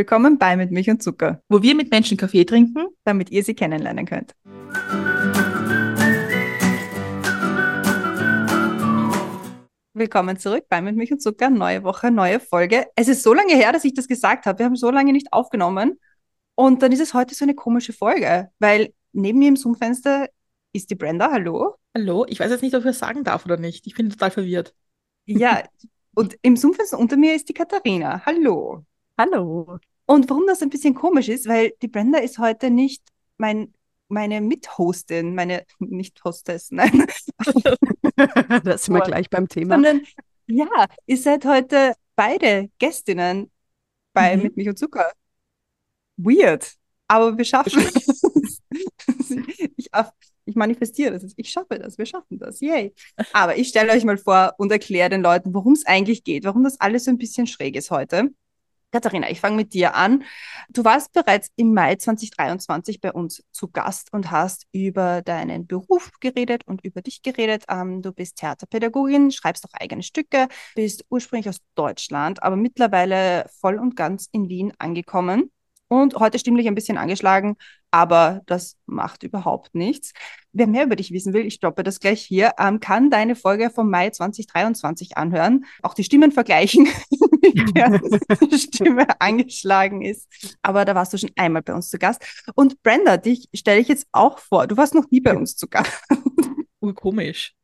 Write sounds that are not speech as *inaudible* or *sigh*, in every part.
Willkommen bei Mit Milch und Zucker, wo wir mit Menschen Kaffee trinken, damit ihr sie kennenlernen könnt. Willkommen zurück bei Mit Milch und Zucker, neue Woche, neue Folge. Es ist so lange her, dass ich das gesagt habe. Wir haben so lange nicht aufgenommen. Und dann ist es heute so eine komische Folge, weil neben mir im Zoom-Fenster ist die Brenda. Hallo. Hallo. Ich weiß jetzt nicht, ob ich das sagen darf oder nicht. Ich bin total verwirrt. Ja, und im Zoom-Fenster unter mir ist die Katharina. Hallo. Hallo. Und warum das ein bisschen komisch ist, weil die Brenda ist heute nicht mein, meine Mithostin, meine *laughs* Nicht-Hostess, nein. *laughs* das sind wir gleich beim Thema. Sondern, ja, ihr seid heute beide Gästinnen bei mhm. Mit Mich und Zucker. Weird, aber wir schaffen *laughs* es. ich, ich manifestiere das. Ich schaffe das. Wir schaffen das. Yay. Aber ich stelle euch mal vor und erkläre den Leuten, worum es eigentlich geht, warum das alles so ein bisschen schräg ist heute. Katharina, ich fange mit dir an. Du warst bereits im Mai 2023 bei uns zu Gast und hast über deinen Beruf geredet und über dich geredet. Ähm, du bist Theaterpädagogin, schreibst auch eigene Stücke, bist ursprünglich aus Deutschland, aber mittlerweile voll und ganz in Wien angekommen und heute stimmlich ein bisschen angeschlagen, aber das macht überhaupt nichts. Wer mehr über dich wissen will, ich stoppe das gleich hier, ähm, kann deine Folge vom Mai 2023 anhören, auch die Stimmen vergleichen, *laughs* wie *laughs* die Stimme angeschlagen ist. Aber da warst du schon einmal bei uns zu Gast. Und Brenda, dich stelle ich jetzt auch vor. Du warst noch nie bei uns zu Gast. Urkomisch.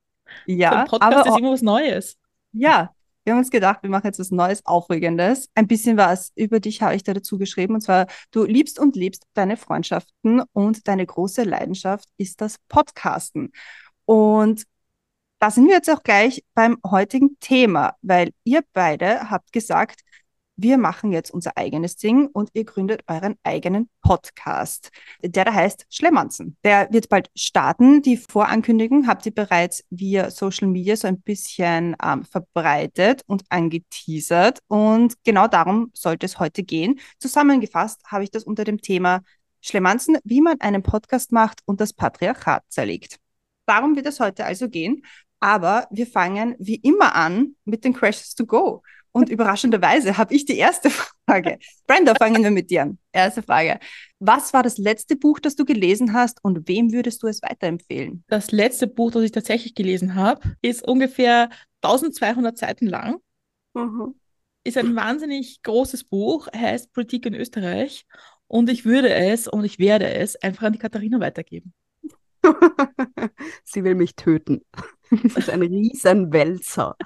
Ja, so ein Podcast aber ist immer was Neues. Ja, wir haben uns gedacht, wir machen jetzt was Neues, Aufregendes. Ein bisschen was über dich habe ich da dazu geschrieben. Und zwar, du liebst und liebst deine Freundschaften und deine große Leidenschaft ist das Podcasten. Und da sind wir jetzt auch gleich beim heutigen Thema, weil ihr beide habt gesagt, wir machen jetzt unser eigenes Ding und ihr gründet euren eigenen Podcast, der da heißt Schlemanzen. Der wird bald starten. Die Vorankündigung habt ihr bereits via Social Media so ein bisschen ähm, verbreitet und angeteasert. Und genau darum sollte es heute gehen. Zusammengefasst habe ich das unter dem Thema Schlemanzen, wie man einen Podcast macht und das Patriarchat zerlegt. Darum wird es heute also gehen. Aber wir fangen wie immer an mit den Crashes to Go. Und überraschenderweise habe ich die erste Frage. Brenda, fangen wir mit dir an. Erste Frage. Was war das letzte Buch, das du gelesen hast und wem würdest du es weiterempfehlen? Das letzte Buch, das ich tatsächlich gelesen habe, ist ungefähr 1200 Seiten lang. Mhm. Ist ein wahnsinnig großes Buch, heißt Politik in Österreich. Und ich würde es und ich werde es einfach an die Katharina weitergeben. *laughs* Sie will mich töten. Das ist ein Riesenwälzer.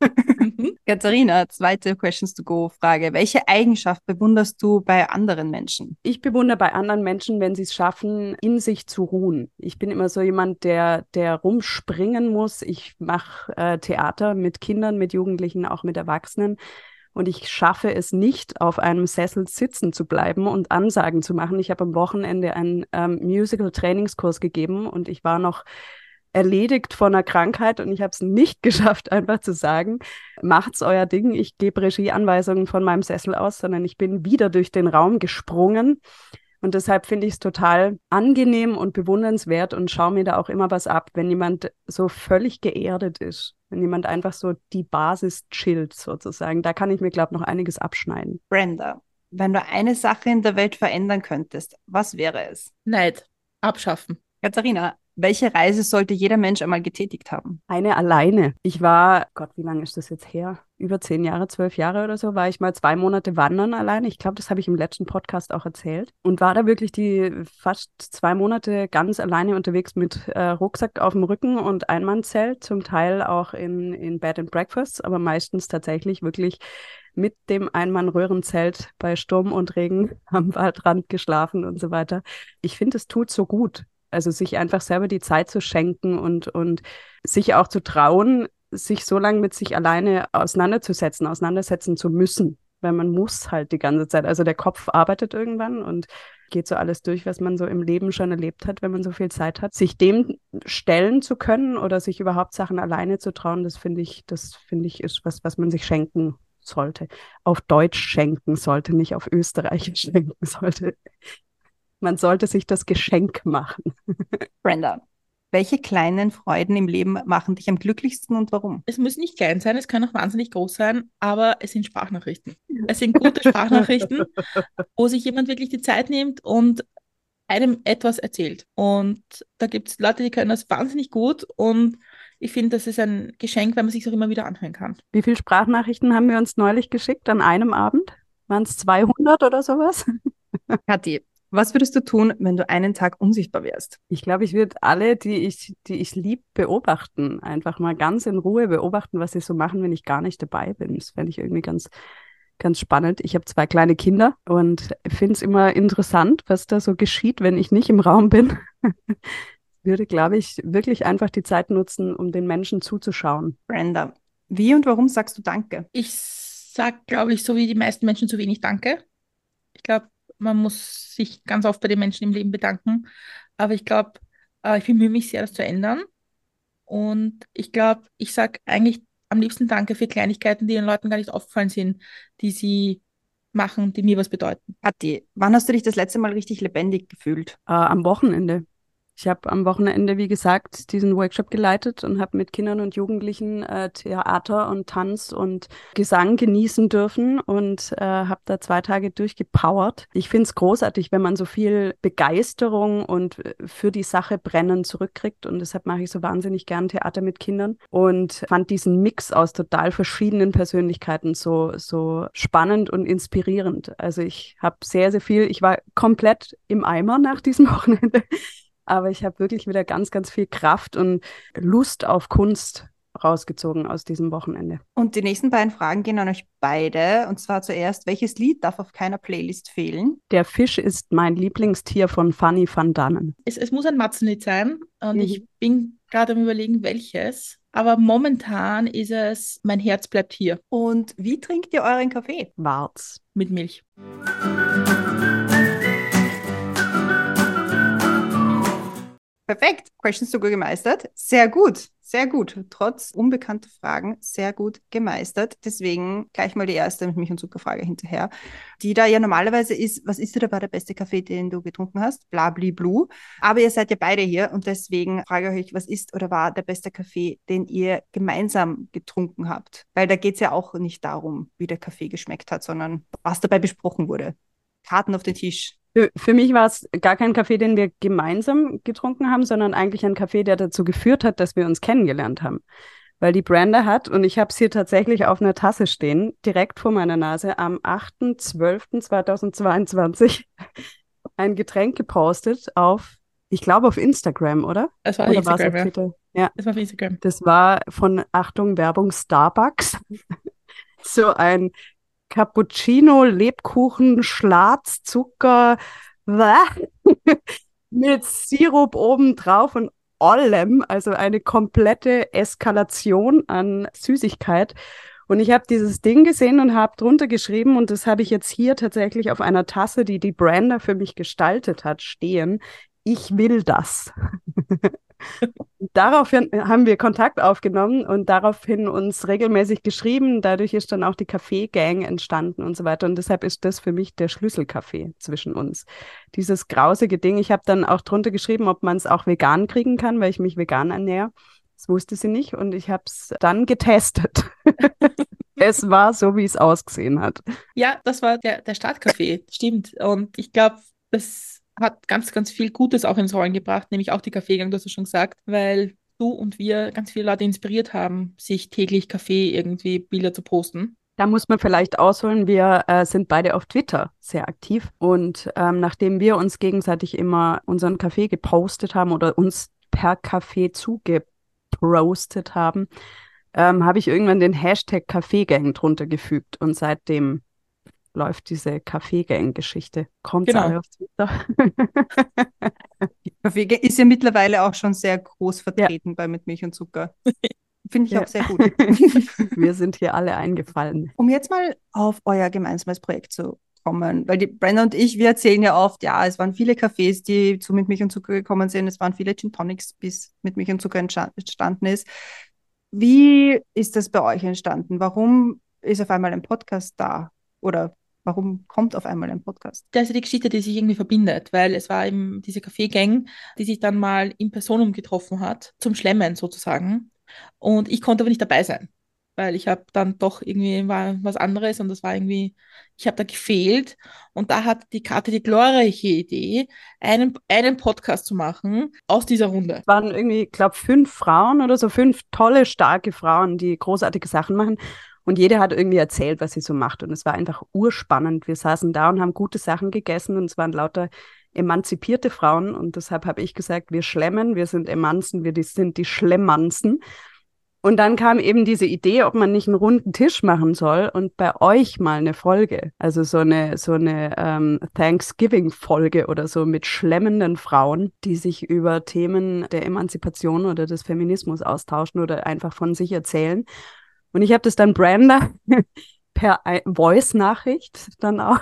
*laughs* Katharina, zweite Questions to Go Frage. Welche Eigenschaft bewunderst du bei anderen Menschen? Ich bewundere bei anderen Menschen, wenn sie es schaffen, in sich zu ruhen. Ich bin immer so jemand, der, der rumspringen muss. Ich mache äh, Theater mit Kindern, mit Jugendlichen, auch mit Erwachsenen. Und ich schaffe es nicht, auf einem Sessel sitzen zu bleiben und Ansagen zu machen. Ich habe am Wochenende einen ähm, Musical-Trainingskurs gegeben und ich war noch erledigt von einer Krankheit und ich habe es nicht *laughs* geschafft, einfach zu sagen, macht's euer Ding, ich gebe Regieanweisungen von meinem Sessel aus, sondern ich bin wieder durch den Raum gesprungen. Und deshalb finde ich es total angenehm und bewundernswert und schaue mir da auch immer was ab, wenn jemand so völlig geerdet ist, wenn jemand einfach so die Basis chillt sozusagen. Da kann ich mir, glaube ich, noch einiges abschneiden. Brenda, wenn du eine Sache in der Welt verändern könntest, was wäre es? Neid. Abschaffen. Katharina, welche Reise sollte jeder Mensch einmal getätigt haben? Eine alleine. Ich war, Gott, wie lange ist das jetzt her? Über zehn Jahre, zwölf Jahre oder so, war ich mal zwei Monate wandern alleine. Ich glaube, das habe ich im letzten Podcast auch erzählt. Und war da wirklich die fast zwei Monate ganz alleine unterwegs mit äh, Rucksack auf dem Rücken und Einmannzelt, zum Teil auch in, in Bed and Breakfasts, aber meistens tatsächlich wirklich mit dem Einmann-Röhrenzelt bei Sturm und Regen *laughs* am Waldrand geschlafen und so weiter. Ich finde, es tut so gut. Also sich einfach selber die Zeit zu schenken und, und sich auch zu trauen, sich so lange mit sich alleine auseinanderzusetzen, auseinandersetzen zu müssen. Weil man muss halt die ganze Zeit. Also der Kopf arbeitet irgendwann und geht so alles durch, was man so im Leben schon erlebt hat, wenn man so viel Zeit hat. Sich dem stellen zu können oder sich überhaupt Sachen alleine zu trauen, das finde ich, das finde ich ist was, was man sich schenken sollte. Auf Deutsch schenken sollte, nicht auf Österreichisch *laughs* schenken sollte. Man sollte sich das Geschenk machen. Brenda, Welche kleinen Freuden im Leben machen dich am glücklichsten und warum? Es muss nicht klein sein, es kann auch wahnsinnig groß sein, aber es sind Sprachnachrichten. Es sind gute Sprachnachrichten, wo sich jemand wirklich die Zeit nimmt und einem etwas erzählt. Und da gibt es Leute, die können das wahnsinnig gut und ich finde, das ist ein Geschenk, wenn man sich auch immer wieder anhören kann. Wie viele Sprachnachrichten haben wir uns neulich geschickt an einem Abend? Waren es 200 oder sowas? Kathi, was würdest du tun, wenn du einen Tag unsichtbar wärst? Ich glaube, ich würde alle, die ich, die ich lieb, beobachten. Einfach mal ganz in Ruhe beobachten, was sie so machen, wenn ich gar nicht dabei bin. Das fände ich irgendwie ganz, ganz spannend. Ich habe zwei kleine Kinder und finde es immer interessant, was da so geschieht, wenn ich nicht im Raum bin. *laughs* würde, glaube ich, wirklich einfach die Zeit nutzen, um den Menschen zuzuschauen. Brenda, wie und warum sagst du Danke? Ich sage, glaube ich, so wie die meisten Menschen zu wenig Danke. Ich glaube, man muss sich ganz oft bei den Menschen im Leben bedanken. Aber ich glaube, äh, ich bemühe mich sehr, das zu ändern. Und ich glaube, ich sage eigentlich am liebsten Danke für Kleinigkeiten, die den Leuten gar nicht aufgefallen sind, die sie machen, die mir was bedeuten. Patti, wann hast du dich das letzte Mal richtig lebendig gefühlt? Äh, am Wochenende. Ich habe am Wochenende, wie gesagt, diesen Workshop geleitet und habe mit Kindern und Jugendlichen äh, Theater und Tanz und Gesang genießen dürfen und äh, habe da zwei Tage durchgepowert. Ich finde es großartig, wenn man so viel Begeisterung und äh, für die Sache brennen zurückkriegt und deshalb mache ich so wahnsinnig gern Theater mit Kindern und fand diesen Mix aus total verschiedenen Persönlichkeiten so, so spannend und inspirierend. Also ich habe sehr, sehr viel, ich war komplett im Eimer nach diesem *laughs* Wochenende aber ich habe wirklich wieder ganz, ganz viel Kraft und Lust auf Kunst rausgezogen aus diesem Wochenende. Und die nächsten beiden Fragen gehen an euch beide. Und zwar zuerst, welches Lied darf auf keiner Playlist fehlen? Der Fisch ist mein Lieblingstier von Fanny van Dannen. Es, es muss ein Matzenlied sein. Und mhm. ich bin gerade am überlegen, welches. Aber momentan ist es Mein Herz bleibt hier. Und wie trinkt ihr euren Kaffee? Warz. Mit Milch. Perfekt. Questions sogar gemeistert. Sehr gut. Sehr gut. Trotz unbekannter Fragen sehr gut gemeistert. Deswegen gleich mal die erste mit mich und Zuckerfrage hinterher. Die da ja normalerweise ist, was ist dir dabei der beste Kaffee, den du getrunken hast? Blabli blue. Aber ihr seid ja beide hier und deswegen frage ich euch, was ist oder war der beste Kaffee, den ihr gemeinsam getrunken habt? Weil da geht es ja auch nicht darum, wie der Kaffee geschmeckt hat, sondern was dabei besprochen wurde. Karten auf den Tisch. Für, für mich war es gar kein Kaffee, den wir gemeinsam getrunken haben, sondern eigentlich ein Kaffee, der dazu geführt hat, dass wir uns kennengelernt haben. Weil die Brenda hat, und ich habe es hier tatsächlich auf einer Tasse stehen, direkt vor meiner Nase, am 8.12.2022 *laughs* ein Getränk gepostet auf, ich glaube auf Instagram, oder? Es war oder Instagram, ja. Twitter? ja. Es war auf Instagram. Das war von, Achtung, Werbung Starbucks. *laughs* so ein Cappuccino, Lebkuchen, Schlatz, Zucker, *laughs* mit Sirup obendrauf und allem, also eine komplette Eskalation an Süßigkeit. Und ich habe dieses Ding gesehen und habe drunter geschrieben, und das habe ich jetzt hier tatsächlich auf einer Tasse, die die Brander für mich gestaltet hat, stehen. Ich will das. *laughs* daraufhin haben wir Kontakt aufgenommen und daraufhin uns regelmäßig geschrieben. Dadurch ist dann auch die Kaffee-Gang entstanden und so weiter. Und deshalb ist das für mich der Schlüsselkaffee zwischen uns. Dieses grausige Ding. Ich habe dann auch drunter geschrieben, ob man es auch vegan kriegen kann, weil ich mich vegan ernähre. Das wusste sie nicht und ich habe es dann getestet. *laughs* es war so, wie es ausgesehen hat. Ja, das war der, der Startkaffee, stimmt. Und ich glaube, das hat ganz, ganz viel Gutes auch ins Rollen gebracht, nämlich auch die Kaffeegang, du hast es schon gesagt, weil du und wir ganz viele Leute inspiriert haben, sich täglich Kaffee irgendwie Bilder zu posten. Da muss man vielleicht ausholen, wir äh, sind beide auf Twitter sehr aktiv und ähm, nachdem wir uns gegenseitig immer unseren Kaffee gepostet haben oder uns per Kaffee zugepostet haben, ähm, habe ich irgendwann den Hashtag Kaffeegang drunter gefügt und seitdem läuft diese Kaffeegang-Geschichte. Kommt genau. alle auf Twitter. *laughs* Kaffeegang ist ja mittlerweile auch schon sehr groß vertreten ja. bei Mit Milch und Zucker. Finde ich ja. auch sehr gut. *laughs* Wir sind hier alle eingefallen. Um jetzt mal auf euer gemeinsames Projekt zu kommen, weil die Brenda und ich, wir erzählen ja oft, ja, es waren viele Cafés, die zu Mit Milch und Zucker gekommen sind, es waren viele Gin Tonics, bis Mit Milch und Zucker entstanden ist. Wie ist das bei euch entstanden? Warum ist auf einmal ein Podcast da? Oder Warum kommt auf einmal ein Podcast? Das ist die Geschichte, die sich irgendwie verbindet, weil es war eben diese Kaffeegang, die sich dann mal in Personum getroffen hat, zum Schlemmen sozusagen. Und ich konnte aber nicht dabei sein, weil ich habe dann doch irgendwie war was anderes und das war irgendwie, ich habe da gefehlt. Und da hat die Karte die glorreiche Idee, einen, einen Podcast zu machen aus dieser Runde. Es waren irgendwie, ich glaube, fünf Frauen oder so, fünf tolle, starke Frauen, die großartige Sachen machen. Und jeder hat irgendwie erzählt, was sie so macht. Und es war einfach urspannend. Wir saßen da und haben gute Sachen gegessen und es waren lauter emanzipierte Frauen. Und deshalb habe ich gesagt, wir schlemmen, wir sind Emanzen, wir sind die Schlemmanzen. Und dann kam eben diese Idee, ob man nicht einen runden Tisch machen soll und bei euch mal eine Folge, also so eine so eine ähm, Thanksgiving-Folge oder so mit schlemmenden Frauen, die sich über Themen der Emanzipation oder des Feminismus austauschen oder einfach von sich erzählen. Und ich habe das dann Brenda *laughs* per Voice-Nachricht dann auch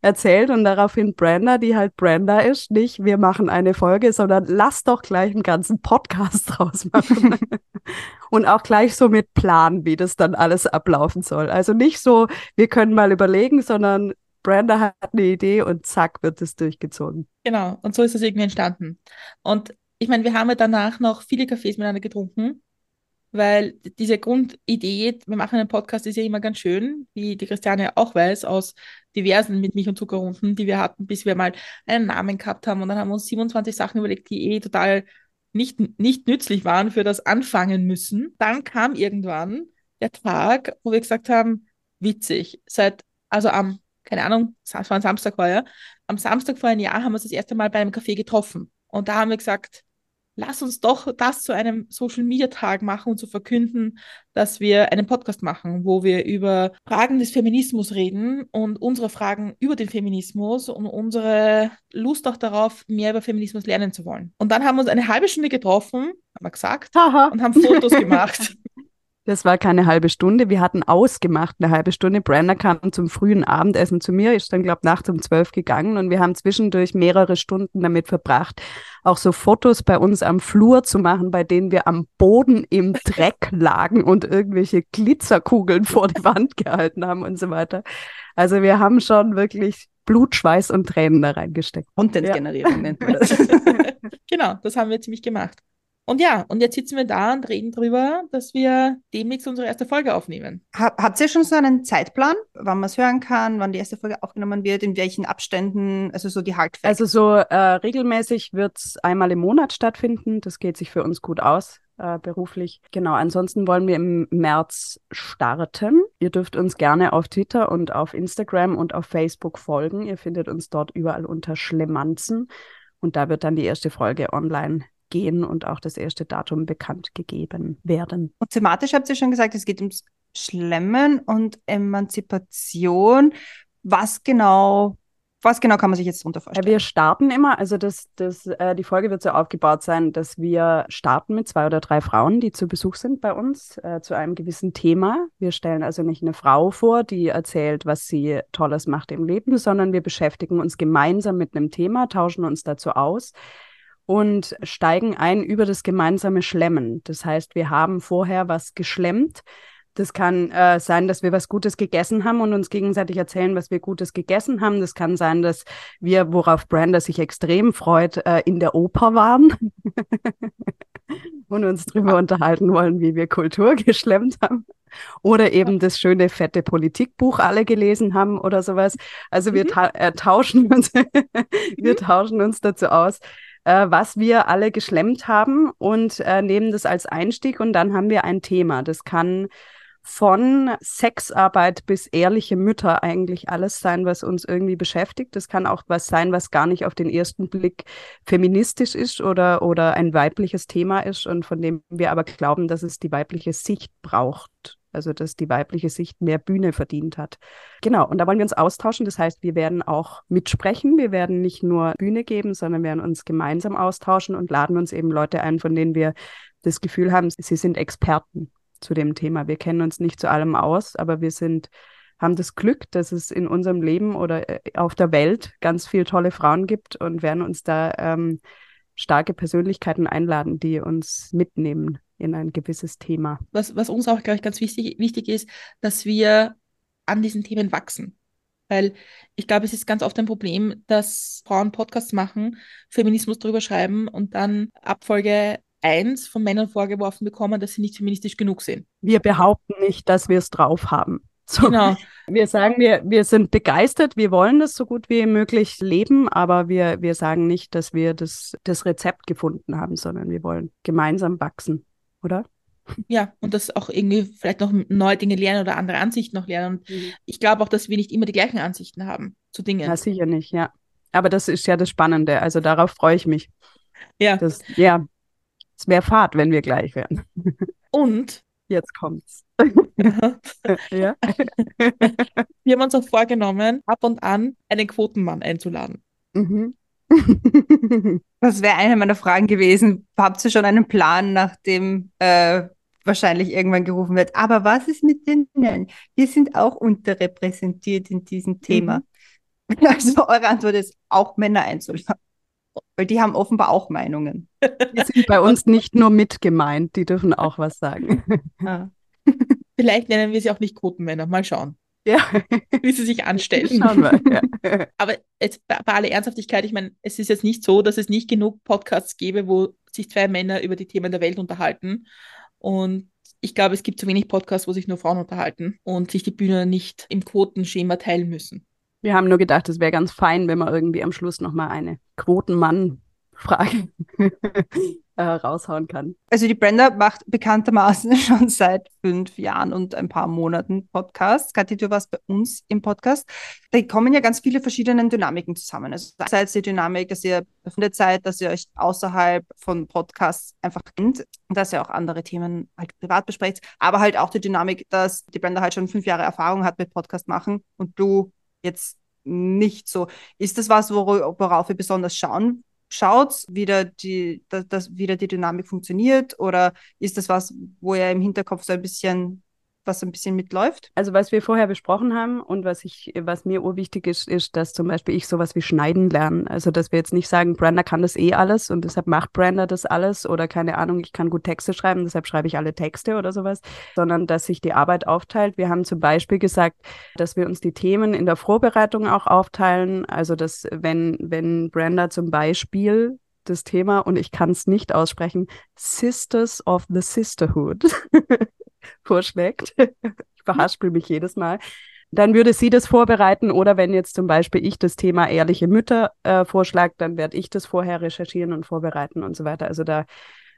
erzählt und daraufhin Brenda, die halt Brenda ist, nicht wir machen eine Folge, sondern lass doch gleich einen ganzen Podcast *laughs* draus machen. *laughs* und auch gleich so mit Plan, wie das dann alles ablaufen soll. Also nicht so, wir können mal überlegen, sondern Brenda hat eine Idee und zack wird es durchgezogen. Genau, und so ist es irgendwie entstanden. Und ich meine, wir haben ja danach noch viele Kaffees miteinander getrunken weil diese Grundidee, wir machen einen Podcast, ist ja immer ganz schön, wie die Christiane auch weiß, aus diversen mit Milch- und Zuckerrunden, die wir hatten, bis wir mal einen Namen gehabt haben. Und dann haben wir uns 27 Sachen überlegt, die eh total nicht, nicht nützlich waren für das Anfangen müssen. Dann kam irgendwann der Tag, wo wir gesagt haben, witzig, seit, also am, keine Ahnung, es war ein Samstag vorher, am Samstag vor einem Jahr haben wir uns das erste Mal bei einem Café getroffen. Und da haben wir gesagt, lass uns doch das zu einem Social Media Tag machen und zu verkünden, dass wir einen Podcast machen, wo wir über Fragen des Feminismus reden und unsere Fragen über den Feminismus und unsere Lust auch darauf, mehr über Feminismus lernen zu wollen. Und dann haben wir uns eine halbe Stunde getroffen, haben wir gesagt, Aha. und haben Fotos gemacht. *laughs* Das war keine halbe Stunde. Wir hatten ausgemacht eine halbe Stunde. Brenda kam zum frühen Abendessen zu mir, ist dann, glaube ich, nachts um zwölf gegangen und wir haben zwischendurch mehrere Stunden damit verbracht, auch so Fotos bei uns am Flur zu machen, bei denen wir am Boden im *laughs* Dreck lagen und irgendwelche Glitzerkugeln vor die Wand gehalten haben und so weiter. Also wir haben schon wirklich Blut, Schweiß und Tränen da reingesteckt. Content-Generierung ja. nennt man das. *laughs* *laughs* genau, das haben wir ziemlich gemacht. Und ja, und jetzt sitzen wir da und reden drüber, dass wir demnächst unsere erste Folge aufnehmen. habt ihr schon so einen Zeitplan, wann man es hören kann, wann die erste Folge aufgenommen wird, in welchen Abständen, also so die Hard Also so äh, regelmäßig wird es einmal im Monat stattfinden. Das geht sich für uns gut aus. Äh, beruflich. Genau, ansonsten wollen wir im März starten. Ihr dürft uns gerne auf Twitter und auf Instagram und auf Facebook folgen. Ihr findet uns dort überall unter Schlemanzen. Und da wird dann die erste Folge online gehen und auch das erste Datum bekannt gegeben werden. Und thematisch habt ihr schon gesagt, es geht ums Schlemmen und Emanzipation. Was genau was genau kann man sich jetzt darunter vorstellen? Wir starten immer, also das, das, äh, die Folge wird so aufgebaut sein, dass wir starten mit zwei oder drei Frauen, die zu Besuch sind bei uns, äh, zu einem gewissen Thema. Wir stellen also nicht eine Frau vor, die erzählt, was sie Tolles macht im Leben, sondern wir beschäftigen uns gemeinsam mit einem Thema, tauschen uns dazu aus und steigen ein über das gemeinsame Schlemmen. Das heißt, wir haben vorher was geschlemmt. Das kann äh, sein, dass wir was Gutes gegessen haben und uns gegenseitig erzählen, was wir Gutes gegessen haben. Das kann sein, dass wir, worauf Brenda sich extrem freut, äh, in der Oper waren *laughs* und uns darüber unterhalten wollen, wie wir Kultur geschlemmt haben. Oder eben das schöne fette Politikbuch alle gelesen haben oder sowas. Also wir mhm. ta äh, tauschen uns, *laughs* wir mhm. tauschen uns dazu aus, äh, was wir alle geschlemmt haben und äh, nehmen das als Einstieg und dann haben wir ein Thema. Das kann von Sexarbeit bis ehrliche Mütter eigentlich alles sein, was uns irgendwie beschäftigt. Das kann auch was sein, was gar nicht auf den ersten Blick feministisch ist oder, oder ein weibliches Thema ist und von dem wir aber glauben, dass es die weibliche Sicht braucht also dass die weibliche Sicht mehr Bühne verdient hat. Genau, und da wollen wir uns austauschen. Das heißt, wir werden auch mitsprechen. Wir werden nicht nur Bühne geben, sondern werden uns gemeinsam austauschen und laden uns eben Leute ein, von denen wir das Gefühl haben, sie sind Experten zu dem Thema. Wir kennen uns nicht zu allem aus, aber wir sind haben das Glück, dass es in unserem Leben oder äh, auf der Welt ganz viele tolle Frauen gibt und werden uns da ähm, starke Persönlichkeiten einladen, die uns mitnehmen in ein gewisses Thema. Was, was uns auch, glaube ich, ganz wichtig, wichtig ist, dass wir an diesen Themen wachsen. Weil ich glaube, es ist ganz oft ein Problem, dass Frauen Podcasts machen, Feminismus drüber schreiben und dann ab Folge 1 von Männern vorgeworfen bekommen, dass sie nicht feministisch genug sind. Wir behaupten nicht, dass wir es drauf haben. So. Genau. Wir sagen, wir, wir sind begeistert, wir wollen das so gut wie möglich leben, aber wir, wir sagen nicht, dass wir das, das Rezept gefunden haben, sondern wir wollen gemeinsam wachsen, oder? Ja, und das auch irgendwie vielleicht noch neue Dinge lernen oder andere Ansichten noch lernen. Und mhm. ich glaube auch, dass wir nicht immer die gleichen Ansichten haben zu Dingen. Ja, sicher nicht, ja. Aber das ist ja das Spannende. Also darauf freue ich mich. Ja. Das, ja, es wäre Fahrt, wenn wir gleich wären. Und jetzt kommt's. *laughs* ja. *laughs* wir haben uns auch vorgenommen, ab und an einen Quotenmann einzuladen. Mhm. *laughs* Das wäre eine meiner Fragen gewesen. Habt ihr schon einen Plan, nachdem äh, wahrscheinlich irgendwann gerufen wird? Aber was ist mit den Männern? Wir sind auch unterrepräsentiert in diesem Thema. Mhm. Also eure Antwort ist, auch Männer einzuladen. Weil die haben offenbar auch Meinungen. Die sind bei uns nicht nur mit gemeint, die dürfen auch was sagen. Ah. *laughs* Vielleicht nennen wir sie auch nicht Quotenmänner. Mal schauen. Ja. Wie sie sich anstellen. Schauen wir, ja. *laughs* Aber jetzt bei, bei aller Ernsthaftigkeit, ich meine, es ist jetzt nicht so, dass es nicht genug Podcasts gäbe, wo sich zwei Männer über die Themen der Welt unterhalten. Und ich glaube, es gibt zu wenig Podcasts, wo sich nur Frauen unterhalten und sich die Bühne nicht im Quotenschema teilen müssen. Wir haben nur gedacht, es wäre ganz fein, wenn man irgendwie am Schluss nochmal eine Quotenmann-Frage *laughs* äh, raushauen kann. Also die Brenda macht bekanntermaßen *laughs* schon seit fünf Jahren und ein paar Monaten Podcasts. Kathi, du warst bei uns im Podcast. Da kommen ja ganz viele verschiedene Dynamiken zusammen. Also einerseits die Dynamik, dass ihr der Zeit, dass ihr euch außerhalb von Podcasts einfach kennt und dass ihr auch andere Themen halt privat besprecht, aber halt auch die Dynamik, dass die Brenda halt schon fünf Jahre Erfahrung hat mit Podcast machen und du jetzt nicht so. Ist das was, worauf ihr besonders schauen schaut, wie da die, dass wieder die Dynamik funktioniert? Oder ist das was, wo ihr im Hinterkopf so ein bisschen was ein bisschen mitläuft? Also was wir vorher besprochen haben und was ich, was mir urwichtig ist, ist, dass zum Beispiel ich sowas wie Schneiden lerne. Also dass wir jetzt nicht sagen, Brander kann das eh alles und deshalb macht Brander das alles oder keine Ahnung, ich kann gut Texte schreiben, deshalb schreibe ich alle Texte oder sowas, sondern dass sich die Arbeit aufteilt. Wir haben zum Beispiel gesagt, dass wir uns die Themen in der Vorbereitung auch aufteilen. Also dass wenn, wenn Brander zum Beispiel das Thema und ich kann es nicht aussprechen, Sisters of the Sisterhood *laughs* vorschlägt. ich verhaspel mich jedes Mal. Dann würde sie das vorbereiten oder wenn jetzt zum Beispiel ich das Thema ehrliche Mütter äh, vorschlage, dann werde ich das vorher recherchieren und vorbereiten und so weiter. Also da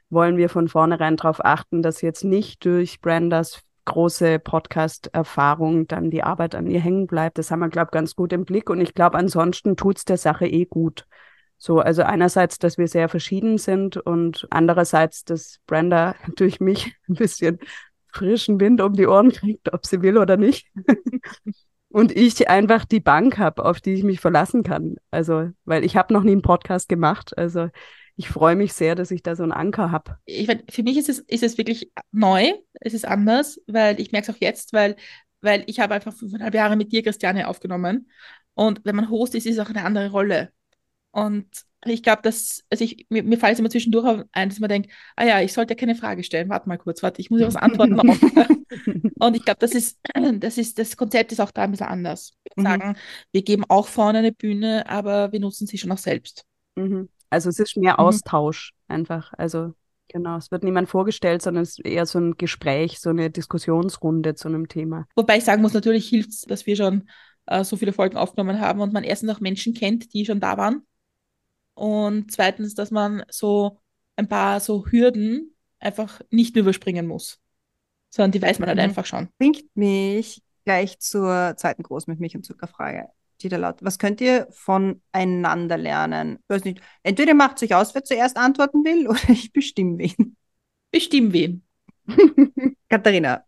wollen wir von vornherein darauf achten, dass jetzt nicht durch Brandas große Podcast-Erfahrung dann die Arbeit an ihr hängen bleibt. Das haben wir, glaube ich, ganz gut im Blick. Und ich glaube, ansonsten tut es der Sache eh gut. So, also einerseits, dass wir sehr verschieden sind und andererseits, dass Brenda *laughs* durch mich ein bisschen frischen Wind um die Ohren kriegt, ob sie will oder nicht. *laughs* und ich einfach die Bank habe, auf die ich mich verlassen kann. Also, weil ich habe noch nie einen Podcast gemacht. Also ich freue mich sehr, dass ich da so einen Anker habe. Für mich ist es, ist es wirklich neu, es ist anders, weil ich merke es auch jetzt, weil, weil ich habe einfach fünfeinhalb Jahre mit dir, Christiane, aufgenommen. Und wenn man Host ist, ist es auch eine andere Rolle. Und ich glaube, dass, also ich, mir, mir fällt es immer zwischendurch ein, dass man denkt, ah ja, ich sollte ja keine Frage stellen, warte mal kurz, warte, ich muss ja was antworten *laughs* und ich glaube, das ist, das ist, das Konzept ist auch da ein bisschen anders. Wir mhm. sagen, wir geben auch vorne eine Bühne, aber wir nutzen sie schon auch selbst. Mhm. Also es ist mehr mhm. Austausch einfach. Also Genau, es wird niemand vorgestellt, sondern es ist eher so ein Gespräch, so eine Diskussionsrunde zu einem Thema. Wobei ich sagen muss, natürlich hilft es, dass wir schon äh, so viele Folgen aufgenommen haben und man erstens auch Menschen kennt, die schon da waren und zweitens, dass man so ein paar so Hürden einfach nicht überspringen muss, sondern die weiß man halt mhm. einfach schon. Bringt mich gleich zur zweiten Groß mit Milch und Zuckerfrage. Laut. Was könnt ihr voneinander lernen? Ich weiß nicht. Entweder macht sich aus, wer zuerst antworten will, *laughs* oder ich bestimme wen. Bestimme wen. *laughs* Katharina,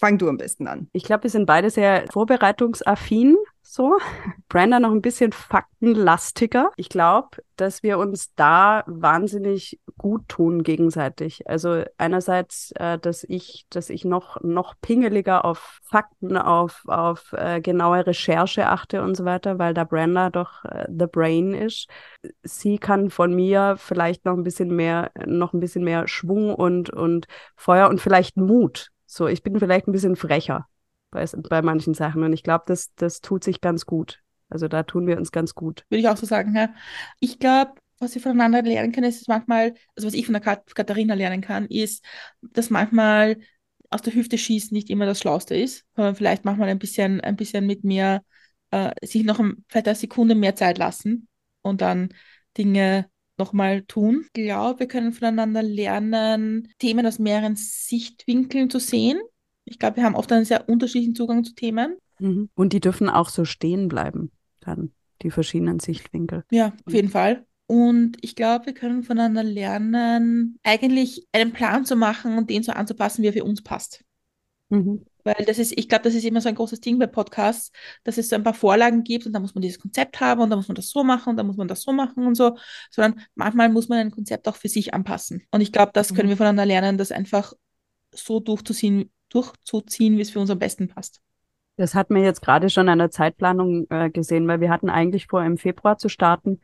fang du am besten an. Ich glaube, wir sind beide sehr vorbereitungsaffin so. *laughs* Brenda noch ein bisschen faktenlastiger. Ich glaube, dass wir uns da wahnsinnig gut tun gegenseitig. Also einerseits, äh, dass ich, dass ich noch, noch pingeliger auf Fakten, auf, auf äh, genaue Recherche achte und so weiter, weil da Brenda doch äh, the brain ist. Sie kann von mir vielleicht noch ein bisschen mehr, noch ein bisschen mehr Schwung und, und Feuer und vielleicht Mut. So, ich bin vielleicht ein bisschen frecher bei, bei manchen Sachen. Und ich glaube, das, das tut sich ganz gut. Also da tun wir uns ganz gut. Würde ich auch so sagen, ja. Ich glaube, was wir voneinander lernen können, ist manchmal, also was ich von der Kat Katharina lernen kann, ist, dass manchmal aus der Hüfte schießen nicht immer das Schlauste ist, sondern vielleicht manchmal ein bisschen, ein bisschen mit mehr, äh, sich noch vielleicht eine Sekunde mehr Zeit lassen und dann Dinge nochmal tun. Ich glaube, wir können voneinander lernen, Themen aus mehreren Sichtwinkeln zu sehen. Ich glaube, wir haben oft einen sehr unterschiedlichen Zugang zu Themen. Mhm. Und die dürfen auch so stehen bleiben, dann die verschiedenen Sichtwinkel. Ja, auf jeden Fall. Und ich glaube, wir können voneinander lernen, eigentlich einen Plan zu machen und den so anzupassen, wie er für uns passt. Mhm. Weil das ist, ich glaube, das ist immer so ein großes Ding bei Podcasts, dass es so ein paar Vorlagen gibt und da muss man dieses Konzept haben und da muss man das so machen und da muss man das so machen und so, sondern manchmal muss man ein Konzept auch für sich anpassen. Und ich glaube, das mhm. können wir voneinander lernen, das einfach so durchzuziehen, durchzuziehen, wie es für uns am besten passt. Das hat mir jetzt gerade schon an der Zeitplanung äh, gesehen, weil wir hatten eigentlich vor, im Februar zu starten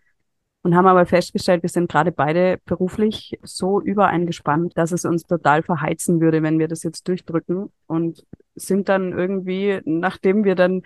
und haben aber festgestellt, wir sind gerade beide beruflich so übereingespannt, dass es uns total verheizen würde, wenn wir das jetzt durchdrücken und sind dann irgendwie, nachdem wir dann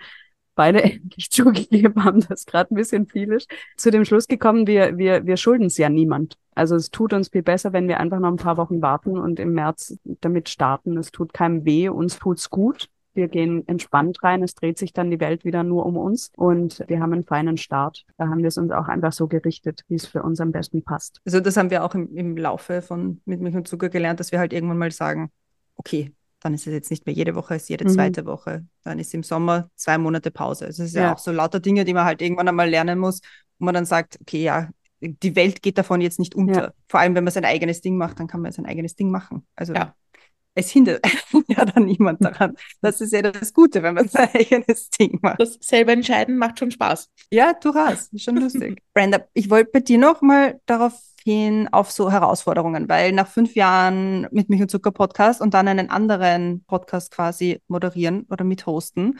beide *laughs* endlich zugegeben haben, dass gerade ein bisschen viel ist, zu dem Schluss gekommen, wir, wir, wir schulden es ja niemand. Also es tut uns viel besser, wenn wir einfach noch ein paar Wochen warten und im März damit starten. Es tut keinem weh, uns tut's gut. Wir gehen entspannt rein. Es dreht sich dann die Welt wieder nur um uns und wir haben einen feinen Start. Da haben wir es uns auch einfach so gerichtet, wie es für uns am besten passt. Also das haben wir auch im, im Laufe von Mit Milch und Zucker gelernt, dass wir halt irgendwann mal sagen, okay, dann ist es jetzt nicht mehr jede Woche, es ist jede mhm. zweite Woche. Dann ist im Sommer zwei Monate Pause. Also es ist ja. ja auch so lauter Dinge, die man halt irgendwann einmal lernen muss, wo man dann sagt, okay, ja, die Welt geht davon jetzt nicht unter. Ja. Vor allem, wenn man sein eigenes Ding macht, dann kann man sein eigenes Ding machen. Also ja es hindert *laughs* ja dann niemand daran. Das ist ja das Gute, wenn man *laughs* sein eigenes Ding macht. Das selber entscheiden macht schon Spaß. Ja, du hast, ist schon lustig. *laughs* Brenda, ich wollte bei dir noch mal darauf hin, auf so Herausforderungen, weil nach fünf Jahren mit Milch und Zucker Podcast und dann einen anderen Podcast quasi moderieren oder mithosten,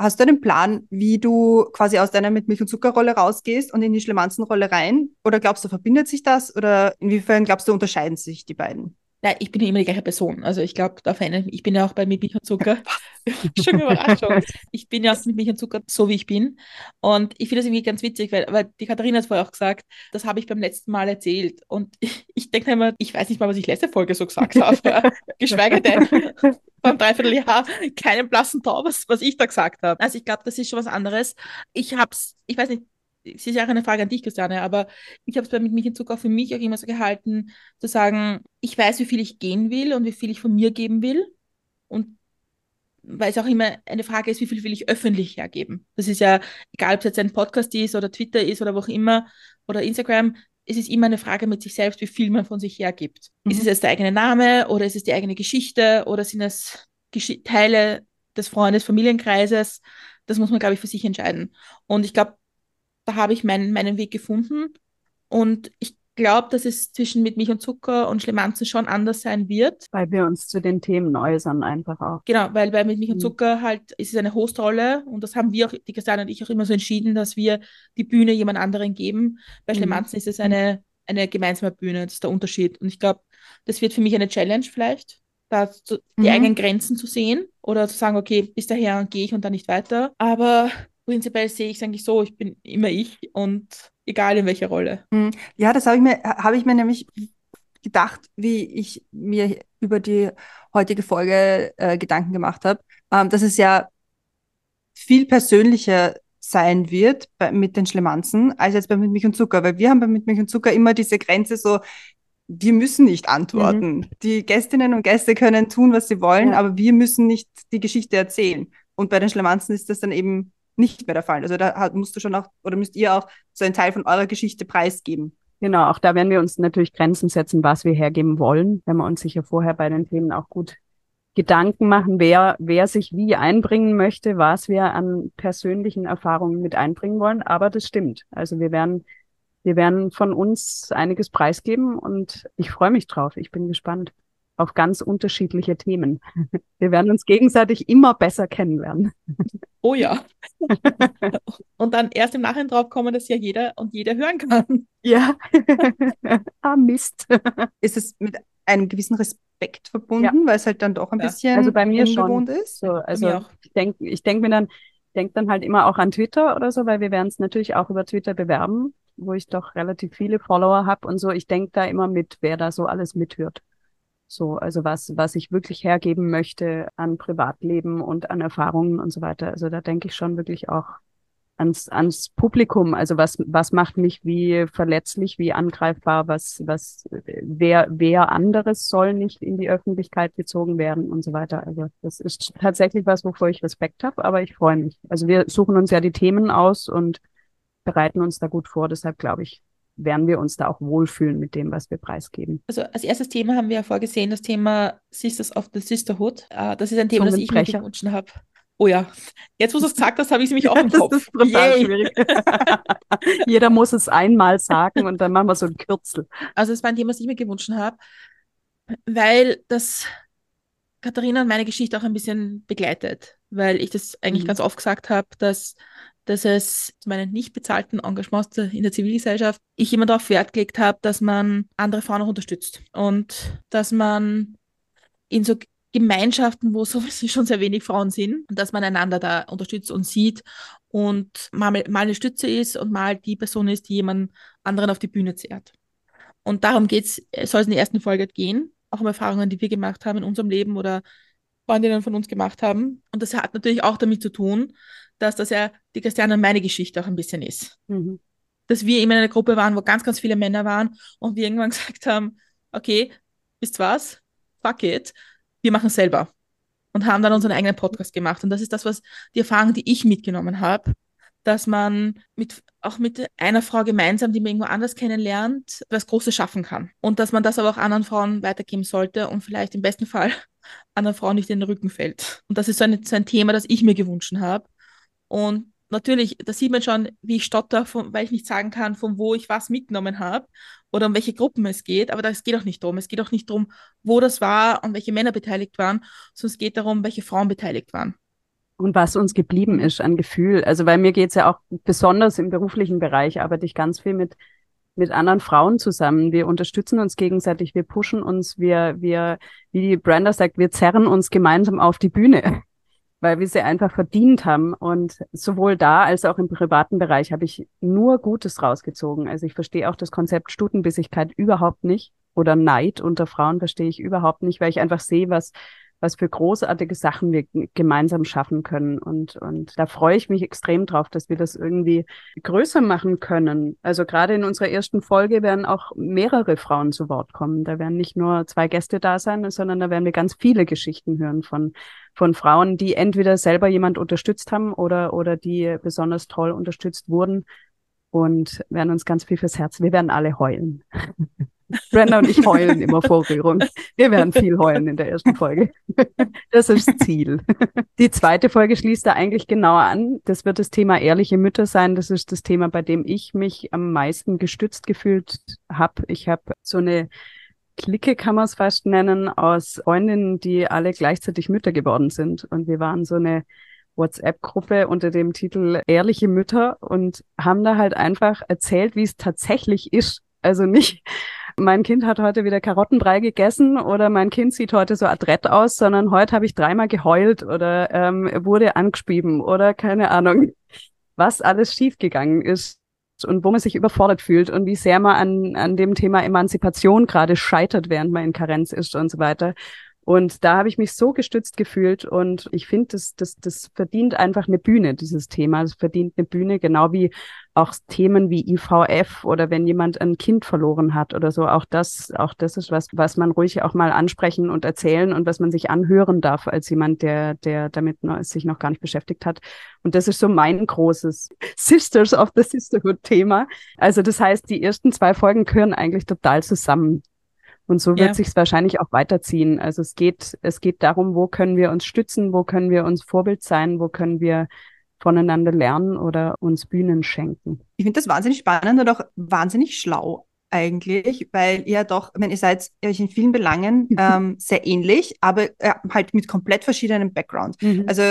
Hast du einen Plan, wie du quasi aus deiner mit Milch und Zuckerrolle rausgehst und in die Schlemanzenrolle rein? Oder glaubst du, verbindet sich das? Oder inwiefern glaubst du, unterscheiden sich die beiden? Nein, ich bin ja immer die gleiche Person. Also ich glaube, da verändert mich. Ich bin ja auch bei mit Milch und Zucker. *laughs* Schon Überraschung. Ich bin ja mit Milch und Zucker so, wie ich bin. Und ich finde das irgendwie ganz witzig, weil, weil die Katharina hat vorher auch gesagt, das habe ich beim letzten Mal erzählt. Und *laughs* ich, ich denke immer, ich weiß nicht mal, was ich letzte Folge so gesagt habe. *laughs* Geschweige denn beim Dreivierteljahr keinen blassen Tau, was, was ich da gesagt habe. Also ich glaube, das ist schon was anderes. Ich habe es, ich weiß nicht, es ist ja auch eine Frage an dich, Christiane, aber ich habe es bei mit mich in Zug auch für mich auch immer so gehalten, zu sagen, ich weiß, wie viel ich gehen will und wie viel ich von mir geben will. Und weil es auch immer eine Frage ist, wie viel will ich öffentlich hergeben. Das ist ja, egal ob es jetzt ein Podcast ist oder Twitter ist oder wo auch immer oder Instagram, es ist immer eine Frage mit sich selbst, wie viel man von sich hergibt. Mhm. Ist es jetzt der eigene Name oder ist es die eigene Geschichte oder sind es Gesch Teile des Freundes, Familienkreises? Das muss man, glaube ich, für sich entscheiden. Und ich glaube, da habe ich mein, meinen Weg gefunden. Und ich glaube, dass es zwischen mit Milch und Zucker und Schlemanzen schon anders sein wird. Weil wir uns zu den Themen äußern einfach auch. Genau, weil bei mit Milch und mhm. Zucker halt ist es eine Hostrolle und das haben wir auch, die Christiane und ich auch immer so entschieden, dass wir die Bühne jemand anderen geben. Bei mhm. Schlemanzen ist es eine, eine gemeinsame Bühne, das ist der Unterschied. Und ich glaube, das wird für mich eine Challenge vielleicht, da zu, die mhm. eigenen Grenzen zu sehen oder zu sagen, okay, bis daher gehe ich und dann nicht weiter. Aber prinzipiell sehe ich es eigentlich so, ich bin immer ich und egal in welcher Rolle. Hm. Ja, das habe ich mir, habe ich mir nämlich gedacht, wie ich mir über die heutige Folge äh, Gedanken gemacht habe, ähm, dass es ja viel persönlicher sein wird bei, mit den Schlemanzen als jetzt bei Mit Milch und Zucker, weil wir haben bei Mit Milch und Zucker immer diese Grenze so, wir müssen nicht antworten. Mhm. Die Gästinnen und Gäste können tun, was sie wollen, ja. aber wir müssen nicht die Geschichte erzählen. Und bei den Schlemanzen ist das dann eben nicht mehr der Fall. Also da musst du schon auch oder müsst ihr auch so einen Teil von eurer Geschichte preisgeben. Genau, auch da werden wir uns natürlich Grenzen setzen, was wir hergeben wollen, wenn wir uns sicher vorher bei den Themen auch gut Gedanken machen, wer, wer sich wie einbringen möchte, was wir an persönlichen Erfahrungen mit einbringen wollen. Aber das stimmt. Also wir werden, wir werden von uns einiges preisgeben und ich freue mich drauf. Ich bin gespannt auf ganz unterschiedliche Themen. *laughs* Wir werden uns gegenseitig immer besser kennenlernen. *laughs* Oh ja. *laughs* und dann erst im Nachhinein drauf kommen, dass ja jeder und jeder hören kann. Ja. ah, Mist. Ist es mit einem gewissen Respekt verbunden, ja. weil es halt dann doch ein ja. bisschen also bei mir ungewohnt schon. ist. So, also ich denke ich denk mir dann, denke dann halt immer auch an Twitter oder so, weil wir werden es natürlich auch über Twitter bewerben, wo ich doch relativ viele Follower habe und so. Ich denke da immer mit, wer da so alles mithört. So, also was, was ich wirklich hergeben möchte an Privatleben und an Erfahrungen und so weiter. Also da denke ich schon wirklich auch ans, ans Publikum. Also was, was macht mich wie verletzlich, wie angreifbar, was, was, wer, wer anderes soll nicht in die Öffentlichkeit gezogen werden und so weiter. Also das ist tatsächlich was, wovor ich Respekt habe, aber ich freue mich. Also wir suchen uns ja die Themen aus und bereiten uns da gut vor. Deshalb glaube ich, werden wir uns da auch wohlfühlen mit dem, was wir preisgeben. Also als erstes Thema haben wir ja vorgesehen, das Thema Sisters of the Sisterhood. Uh, das ist ein Thema, das ich mir gewünscht habe. Oh ja, jetzt wo du es gesagt hast, habe ich es nämlich auch im *laughs* Kopf. Das ist brutal schwierig. *laughs* *laughs* Jeder muss es einmal sagen und dann machen wir so ein Kürzel. Also es war ein Thema, das ich mir gewünscht habe, weil das Katharina und meine Geschichte auch ein bisschen begleitet, weil ich das eigentlich mhm. ganz oft gesagt habe, dass dass es zu meinen nicht bezahlten Engagements in der Zivilgesellschaft ich immer darauf Wert gelegt habe, dass man andere Frauen auch unterstützt und dass man in so Gemeinschaften, wo *laughs* sowieso schon sehr wenig Frauen sind, dass man einander da unterstützt und sieht und mal, mal eine Stütze ist und mal die Person ist, die jemand anderen auf die Bühne zehrt. Und darum geht's, soll es in der ersten Folge gehen, auch um Erfahrungen, die wir gemacht haben in unserem Leben oder Freundinnen von uns gemacht haben. Und das hat natürlich auch damit zu tun, dass das ja die Christiane und meine Geschichte auch ein bisschen ist. Mhm. Dass wir immer in einer Gruppe waren, wo ganz, ganz viele Männer waren und wir irgendwann *laughs* gesagt haben, okay, wisst was? Fuck it. Wir machen es selber. Und haben dann unseren eigenen Podcast gemacht. Und das ist das, was die Erfahrung, die ich mitgenommen habe, dass man mit, auch mit einer Frau gemeinsam, die man irgendwo anders kennenlernt, was Großes schaffen kann. Und dass man das aber auch anderen Frauen weitergeben sollte und vielleicht im besten Fall anderen Frauen nicht in den Rücken fällt. Und das ist so ein, so ein Thema, das ich mir gewünscht habe. Und natürlich, da sieht man schon, wie ich stotter, von, weil ich nicht sagen kann, von wo ich was mitgenommen habe oder um welche Gruppen es geht. Aber das geht auch nicht darum. Es geht auch nicht darum, wo das war und welche Männer beteiligt waren, sondern es geht darum, welche Frauen beteiligt waren. Und was uns geblieben ist an Gefühl. Also bei mir geht es ja auch besonders im beruflichen Bereich, arbeite ich ganz viel mit mit anderen Frauen zusammen. Wir unterstützen uns gegenseitig, wir pushen uns, wir, wir, wie die Brenda sagt, wir zerren uns gemeinsam auf die Bühne *laughs* weil wir sie einfach verdient haben. Und sowohl da als auch im privaten Bereich habe ich nur Gutes rausgezogen. Also ich verstehe auch das Konzept Stutenbissigkeit überhaupt nicht oder Neid unter Frauen verstehe ich überhaupt nicht, weil ich einfach sehe, was was für großartige Sachen wir gemeinsam schaffen können. Und, und da freue ich mich extrem drauf, dass wir das irgendwie größer machen können. Also gerade in unserer ersten Folge werden auch mehrere Frauen zu Wort kommen. Da werden nicht nur zwei Gäste da sein, sondern da werden wir ganz viele Geschichten hören von, von Frauen, die entweder selber jemand unterstützt haben oder, oder die besonders toll unterstützt wurden und werden uns ganz viel fürs Herz. Wir werden alle heulen. *laughs* Brenda und ich heulen immer vor Rührung. Wir werden viel heulen in der ersten Folge. Das ist Ziel. Die zweite Folge schließt da eigentlich genauer an. Das wird das Thema ehrliche Mütter sein. Das ist das Thema, bei dem ich mich am meisten gestützt gefühlt habe. Ich habe so eine Clique, kann man es fast nennen, aus Freundinnen, die alle gleichzeitig Mütter geworden sind. Und wir waren so eine WhatsApp-Gruppe unter dem Titel Ehrliche Mütter und haben da halt einfach erzählt, wie es tatsächlich ist. Also nicht, mein Kind hat heute wieder Karottenbrei gegessen oder mein Kind sieht heute so adrett aus, sondern heute habe ich dreimal geheult oder ähm, wurde angeschrieben oder keine Ahnung, was alles schiefgegangen ist und wo man sich überfordert fühlt und wie sehr man an, an dem Thema Emanzipation gerade scheitert, während man in Karenz ist und so weiter. Und da habe ich mich so gestützt gefühlt und ich finde, das, das, das verdient einfach eine Bühne, dieses Thema. Es verdient eine Bühne, genau wie auch Themen wie IVF oder wenn jemand ein Kind verloren hat oder so. Auch das, auch das ist was, was man ruhig auch mal ansprechen und erzählen und was man sich anhören darf als jemand, der, der damit noch, sich noch gar nicht beschäftigt hat. Und das ist so mein großes *laughs* Sisters of the Sisterhood Thema. Also das heißt, die ersten zwei Folgen gehören eigentlich total zusammen. Und so wird ja. sich wahrscheinlich auch weiterziehen. Also es geht, es geht darum, wo können wir uns stützen, wo können wir uns Vorbild sein, wo können wir voneinander lernen oder uns Bühnen schenken. Ich finde das wahnsinnig spannend und auch wahnsinnig schlau eigentlich, weil ihr doch, ich meine, ihr seid euch in vielen Belangen *laughs* ähm, sehr ähnlich, aber äh, halt mit komplett verschiedenen Background. Mhm. Also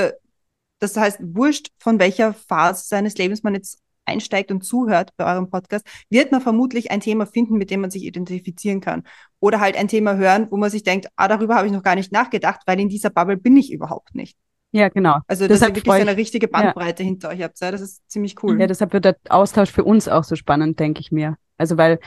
das heißt, wurscht, von welcher Phase seines Lebens man jetzt einsteigt und zuhört bei eurem Podcast, wird man vermutlich ein Thema finden, mit dem man sich identifizieren kann. Oder halt ein Thema hören, wo man sich denkt, ah, darüber habe ich noch gar nicht nachgedacht, weil in dieser Bubble bin ich überhaupt nicht. Ja, genau. Also, dass deshalb ihr wirklich eine richtige Bandbreite ja. hinter euch habt. Ja, das ist ziemlich cool. Ja, deshalb wird der Austausch für uns auch so spannend, denke ich mir. Also, weil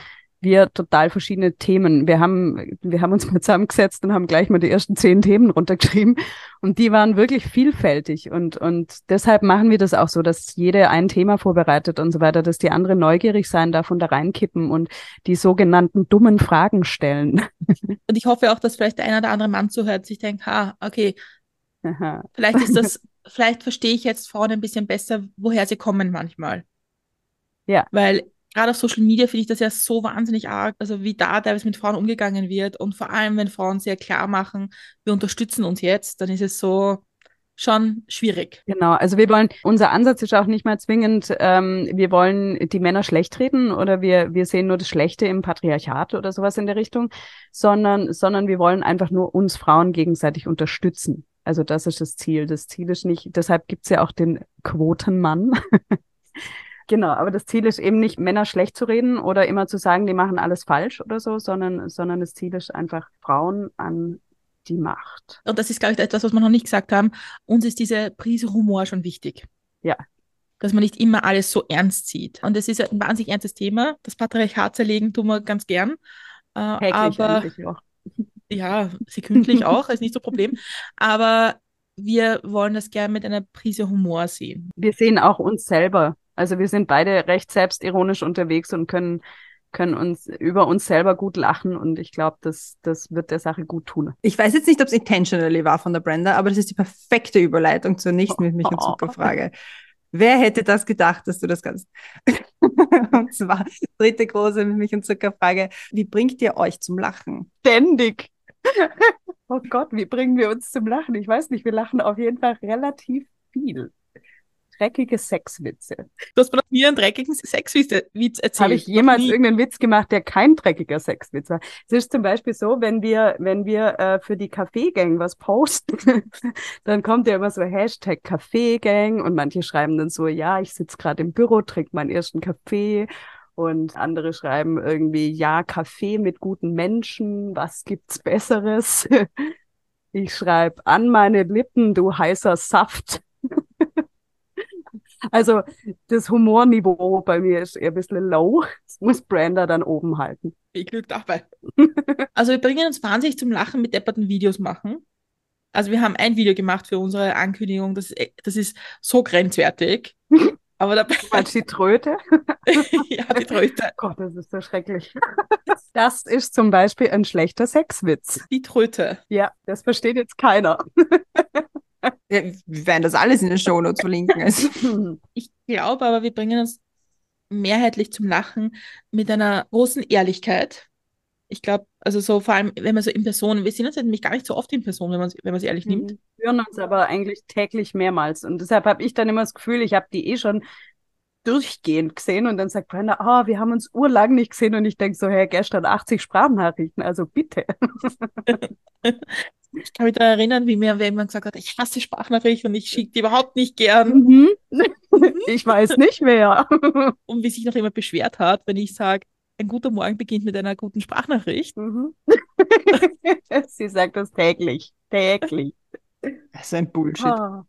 wir total verschiedene Themen. Wir haben, wir haben uns *laughs* mal zusammengesetzt und haben gleich mal die ersten zehn Themen runtergeschrieben. Und die waren wirklich vielfältig. Und, und deshalb machen wir das auch so, dass jede ein Thema vorbereitet und so weiter, dass die andere neugierig sein darf und da reinkippen und die sogenannten dummen Fragen stellen. *laughs* Und ich hoffe auch, dass vielleicht der eine oder andere Mann zuhört, sich denkt, ha, okay, Aha. vielleicht ist das, *laughs* vielleicht verstehe ich jetzt Frauen ein bisschen besser, woher sie kommen manchmal. Ja. Weil gerade auf Social Media finde ich das ja so wahnsinnig arg, also wie da teilweise mit Frauen umgegangen wird und vor allem, wenn Frauen sehr klar machen, wir unterstützen uns jetzt, dann ist es so schon schwierig. Genau, also wir wollen, unser Ansatz ist auch nicht mal zwingend, ähm, wir wollen die Männer schlecht reden oder wir, wir sehen nur das Schlechte im Patriarchat oder sowas in der Richtung, sondern, sondern wir wollen einfach nur uns Frauen gegenseitig unterstützen. Also das ist das Ziel. Das Ziel ist nicht, deshalb gibt's ja auch den Quotenmann. *laughs* Genau, aber das Ziel ist eben nicht, Männer schlecht zu reden oder immer zu sagen, die machen alles falsch oder so, sondern, sondern das Ziel ist einfach Frauen an die Macht. Und das ist, glaube ich, etwas, was wir noch nicht gesagt haben. Uns ist diese Prise Humor schon wichtig. Ja. Dass man nicht immer alles so ernst sieht. Und es ist ein wahnsinnig ernstes Thema. Das Patriarchat zerlegen tun wir ganz gern. Äh, Täglich aber auch. *laughs* ja, sekündlich *laughs* auch, ist nicht so Problem. Aber wir wollen das gern mit einer Prise Humor sehen. Wir sehen auch uns selber also wir sind beide recht selbstironisch unterwegs und können, können uns über uns selber gut lachen und ich glaube, das, das wird der Sache gut tun. Ich weiß jetzt nicht, ob es intentionally war von der Brenda, aber das ist die perfekte Überleitung zur nächsten mit mich und Zucker Frage. Wer hätte das gedacht, dass du das kannst? *laughs* und zwar dritte große mit mich und Zucker Frage. Wie bringt ihr euch zum Lachen? Ständig. *laughs* oh Gott, wie bringen wir uns zum Lachen? Ich weiß nicht, wir lachen auf jeden Fall relativ viel dreckige Sexwitze. Du hast mir noch nie einen dreckigen Sexwitz erzählt. Habe ich jemals irgendeinen Witz gemacht, der kein dreckiger Sexwitz war? Es ist zum Beispiel so, wenn wir, wenn wir äh, für die Kaffeegang was posten, *laughs* dann kommt ja immer so Hashtag Kaffeegang und manche schreiben dann so, ja, ich sitze gerade im Büro, trinke meinen ersten Kaffee und andere schreiben irgendwie, ja, Kaffee mit guten Menschen, was gibt's Besseres? *laughs* Ich schreibe an meine Lippen, du heißer Saft. Also das Humorniveau bei mir ist eher ein bisschen low. Das muss Brenda dann oben halten. Viel Glück dabei. *laughs* also wir bringen uns wahnsinnig zum Lachen mit depperten Videos machen. Also wir haben ein Video gemacht für unsere Ankündigung. Das, das ist so grenzwertig. *laughs* Aber dabei. Als die Tröte? *laughs* ja, die Tröte. Gott, das ist so schrecklich. Das ist zum Beispiel ein schlechter Sexwitz. Die Tröte. Ja, das versteht jetzt keiner. Wir werden das alles in den Shownotes verlinken. Also. *laughs* Ich glaube aber, wir bringen uns mehrheitlich zum Lachen mit einer großen Ehrlichkeit. Ich glaube, also so vor allem, wenn man so in Person, wir sehen uns ja nämlich gar nicht so oft in Person, wenn man wenn es ehrlich nimmt. Wir hören uns aber eigentlich täglich mehrmals. Und deshalb habe ich dann immer das Gefühl, ich habe die eh schon durchgehend gesehen und dann sagt Brenda, ah, wir haben uns urlang nicht gesehen und ich denke so, hey, gestern 80 Sprachnachrichten, also bitte. *laughs* ich kann mich daran erinnern, wie mir jemand gesagt hat, ich hasse Sprachnachrichten und ich schicke die überhaupt nicht gern. Mhm. *laughs* Ich weiß nicht mehr. *laughs* Und wie sich noch jemand beschwert hat, wenn ich sage, ein guter Morgen beginnt mit einer guten Sprachnachricht. Mhm. *laughs* Sie sagt das täglich. Täglich. Das ist ein Bullshit. Oh.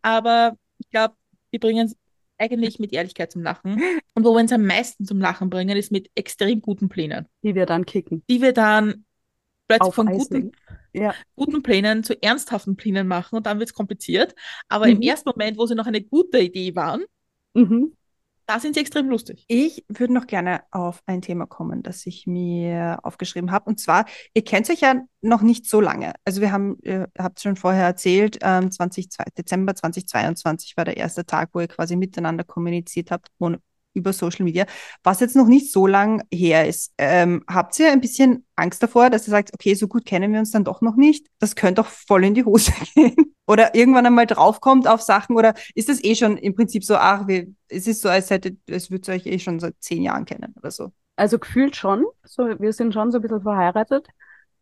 Aber ich glaube, wir bringen es eigentlich mit Ehrlichkeit zum Lachen. Und wo wir uns am meisten zum Lachen bringen, ist mit extrem guten Plänen. Die wir dann kicken. Die wir dann plötzlich von guten, ja. guten Plänen zu ernsthaften Plänen machen und dann wird es kompliziert. Aber mhm. im ersten Moment, wo sie noch eine gute Idee waren, mhm. Da sind sie extrem lustig. Ich würde noch gerne auf ein Thema kommen, das ich mir aufgeschrieben habe. Und zwar, ihr kennt euch ja noch nicht so lange. Also wir haben, ihr habt es schon vorher erzählt, ähm, 20, Dezember 2022 war der erste Tag, wo ihr quasi miteinander kommuniziert habt, über Social Media, was jetzt noch nicht so lang her ist. Ähm, habt ihr ein bisschen Angst davor, dass ihr sagt, okay, so gut kennen wir uns dann doch noch nicht? Das könnte doch voll in die Hose *laughs* gehen. Oder irgendwann einmal draufkommt auf Sachen oder ist das eh schon im Prinzip so, ach, wir, es ist so, als hättet, es würdet ihr euch eh schon seit zehn Jahren kennen oder so? Also gefühlt schon. So, wir sind schon so ein bisschen verheiratet.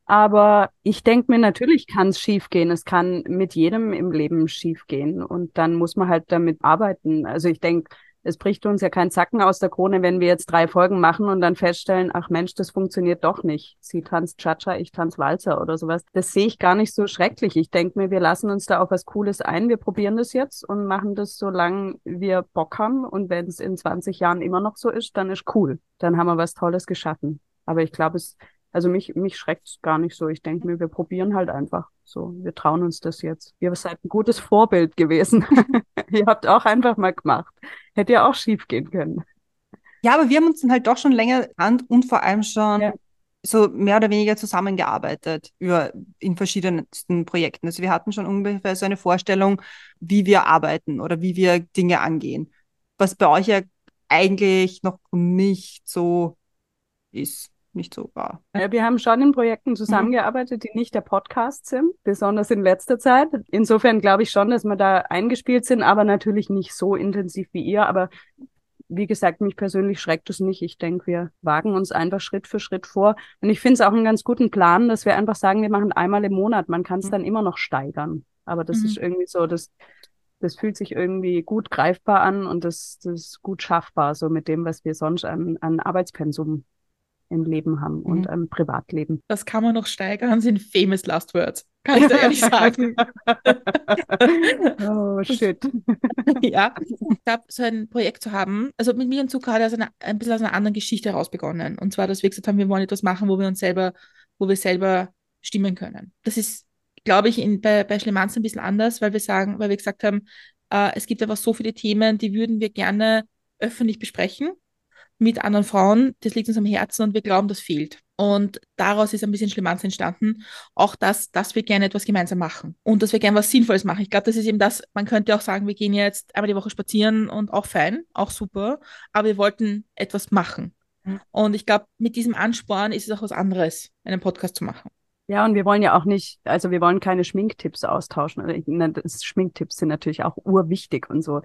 Aber ich denke mir, natürlich kann es schief gehen. Es kann mit jedem im Leben schief gehen. Und dann muss man halt damit arbeiten. Also ich denke, es bricht uns ja kein Zacken aus der Krone, wenn wir jetzt drei Folgen machen und dann feststellen, ach Mensch, das funktioniert doch nicht. Sie tanzt Cha-Cha, ich tanz Walzer oder sowas. Das sehe ich gar nicht so schrecklich. Ich denke mir, wir lassen uns da auf was Cooles ein. Wir probieren das jetzt und machen das, solange wir Bock haben. Und wenn es in 20 Jahren immer noch so ist, dann ist cool. Dann haben wir was Tolles geschaffen. Aber ich glaube, es, also mich, mich schreckt es gar nicht so. Ich denke mir, wir probieren halt einfach. So, wir trauen uns das jetzt. Ihr seid ein gutes Vorbild gewesen. *laughs* Ihr habt auch einfach mal gemacht. Hätte ja auch schief gehen können. Ja, aber wir haben uns dann halt doch schon länger an und vor allem schon ja. so mehr oder weniger zusammengearbeitet über in verschiedensten Projekten. Also wir hatten schon ungefähr so eine Vorstellung, wie wir arbeiten oder wie wir Dinge angehen. Was bei euch ja eigentlich noch nicht so ist nicht so war. Ja, wir haben schon in Projekten zusammengearbeitet, die nicht der Podcast sind, besonders in letzter Zeit. Insofern glaube ich schon, dass wir da eingespielt sind, aber natürlich nicht so intensiv wie ihr. Aber wie gesagt, mich persönlich schreckt es nicht. Ich denke, wir wagen uns einfach Schritt für Schritt vor. Und ich finde es auch einen ganz guten Plan, dass wir einfach sagen, wir machen einmal im Monat. Man kann es mhm. dann immer noch steigern. Aber das mhm. ist irgendwie so, das, das fühlt sich irgendwie gut greifbar an und das, das ist gut schaffbar, so mit dem, was wir sonst an, an Arbeitspensum im Leben haben und mhm. im Privatleben. Das kann man noch steigern, sind famous last words. Kann ich da ehrlich *laughs* sagen. oh, shit. *laughs* ja, ich glaube, so ein Projekt zu haben, also mit mir und Zucker hat er eine, ein bisschen aus einer anderen Geschichte heraus begonnen. Und zwar, dass wir gesagt haben, wir wollen etwas machen, wo wir uns selber, wo wir selber stimmen können. Das ist, glaube ich, in, bei, bei Schlemanz ein bisschen anders, weil wir sagen, weil wir gesagt haben, äh, es gibt einfach so viele Themen, die würden wir gerne öffentlich besprechen mit anderen Frauen. Das liegt uns am Herzen und wir glauben, das fehlt. Und daraus ist ein bisschen Schlimanz entstanden. Auch das, dass wir gerne etwas gemeinsam machen und dass wir gerne was Sinnvolles machen. Ich glaube, das ist eben das, man könnte auch sagen, wir gehen jetzt einmal die Woche spazieren und auch fein, auch super. Aber wir wollten etwas machen. Mhm. Und ich glaube, mit diesem Ansporn ist es auch was anderes, einen Podcast zu machen. Ja, und wir wollen ja auch nicht, also wir wollen keine Schminktipps austauschen. Schminktipps sind natürlich auch urwichtig und so.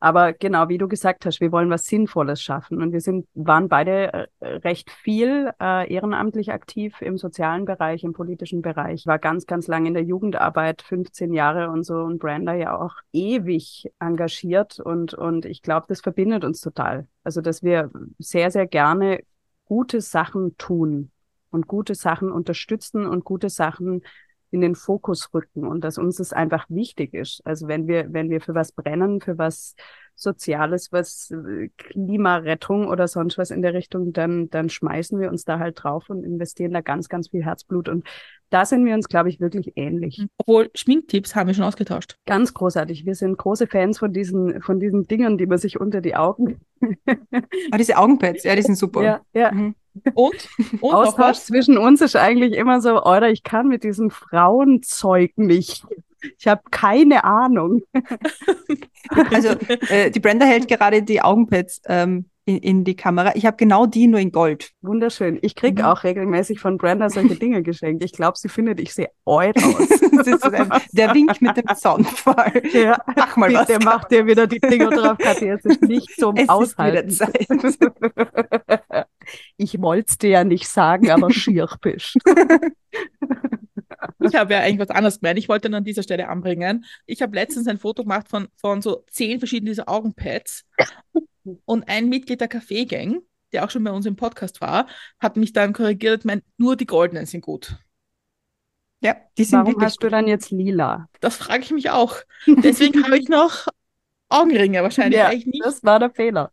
Aber genau, wie du gesagt hast, wir wollen was Sinnvolles schaffen. Und wir sind, waren beide äh, recht viel äh, ehrenamtlich aktiv im sozialen Bereich, im politischen Bereich. War ganz, ganz lange in der Jugendarbeit, 15 Jahre und so. Und Branda ja auch ewig engagiert. Und, und ich glaube, das verbindet uns total. Also, dass wir sehr, sehr gerne gute Sachen tun und gute Sachen unterstützen und gute Sachen in den Fokus rücken und dass uns das einfach wichtig ist. Also wenn wir, wenn wir für was brennen, für was Soziales, was äh, Klimarettung oder sonst was in der Richtung, dann, dann schmeißen wir uns da halt drauf und investieren da ganz, ganz viel Herzblut. Und da sind wir uns, glaube ich, wirklich ähnlich. Mhm. Obwohl Schminktipps haben wir schon ausgetauscht. Ganz großartig. Wir sind große Fans von diesen, von diesen Dingen, die man sich unter die Augen. ah, diese Augenpads, ja, die sind super. Ja, ja. Mhm. Und? Und Austausch zwischen uns ist eigentlich immer so, oder ich kann mit diesem Frauenzeug nicht. Ich habe keine Ahnung. *laughs* also äh, die Brenda hält gerade die Augenpads ähm, in, in, die Kamera. Ich habe genau die, nur in Gold. Wunderschön. Ich kriege mhm. auch regelmäßig von Brenda solche Dinge geschenkt. Ich glaube, sie findet, ich sehe eut aus. *laughs* der Wink mit dem Soundfall. Ja, Mach mal was. macht dir wieder die Dinger drauf, Katja. Es ist nicht zum es Aushalten. Ist wieder Zeit. *laughs* ich wollte es dir ja nicht sagen, aber *laughs* schier bist. Ich habe ja eigentlich was anderes gemeint. Ich wollte an dieser Stelle anbringen. Ich habe letztens ein Foto gemacht von, von so zehn verschiedenen dieser Augenpads. Und ein Mitglied der Kaffeegang, der auch schon bei uns im Podcast war, hat mich dann korrigiert, meint, nur die goldenen sind gut. Ja, die sind Warum hast du dann jetzt lila? Das frage ich mich auch. Deswegen habe ich noch Augenringe wahrscheinlich. Ja, nicht, das war der Fehler.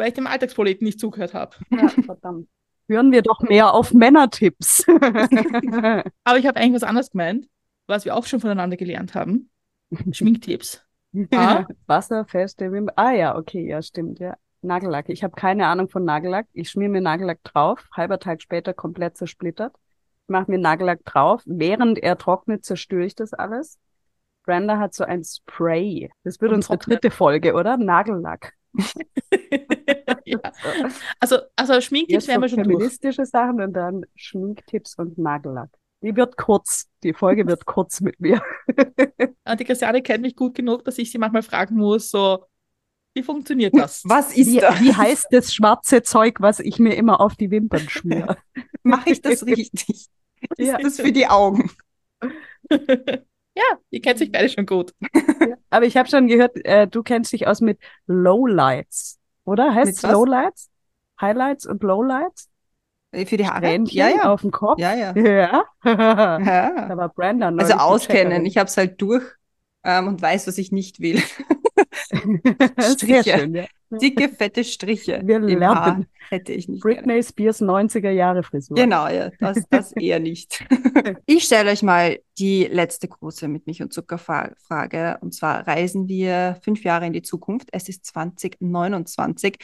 Weil ich dem Alltagsproleten nicht zugehört habe. Ja, *laughs* verdammt. Hören wir doch mehr auf Männertipps. *laughs* Aber ich habe eigentlich was anderes gemeint, was wir auch schon voneinander gelernt haben. *laughs* Schminktipps. Ah. Wasserfeste Wimpern. Ah ja, okay, ja, stimmt, ja. Nagellack. Ich habe keine Ahnung von Nagellack. Ich schmier mir Nagellack drauf, halber Tag später komplett zersplittert. Ich mache mir Nagellack drauf. Während er trocknet, zerstöre ich das alles. Brenda hat so ein Spray. Das wird Und unsere trocknet. dritte Folge, oder? Nagellack. *laughs* ja. Also, also Schminktipps wären wir schon feministische durch. Sachen und dann Schminktipps und Nagellack. Die wird kurz. Die Folge wird kurz mit mir. *laughs* Und die Christiane kennt mich gut genug, dass ich sie manchmal fragen muss, so, wie funktioniert das? *laughs* Was ist wie, das? Wie heißt das schwarze Zeug, was ich mir immer auf die Wimpern schmiere? Mache ich das richtig? Ist ja. das für die Augen? Ja, ihr kennt sich beide schon gut. Aber ich habe schon gehört, äh, du kennst dich aus mit Lowlights, oder? Heißt es Lowlights? Highlights und Lowlights? Äh, für die Haare? Ja, ja. Auf dem Kopf? Ja, ja. *laughs* Ja. ja. da war Brandon. Also auskennen. Ich habe es halt durch ähm, und weiß, was ich nicht will. *laughs* *laughs* Striche. Schön, ja. *laughs* Dicke, fette Striche. Wir lernen. Haar hätte ich nicht. Britney gerne. Spears 90er Jahre Frisur. Genau, ja, das, das eher nicht. *laughs* ich stelle euch mal die letzte große mit Milch und Zucker Frage. Und zwar reisen wir fünf Jahre in die Zukunft. Es ist 2029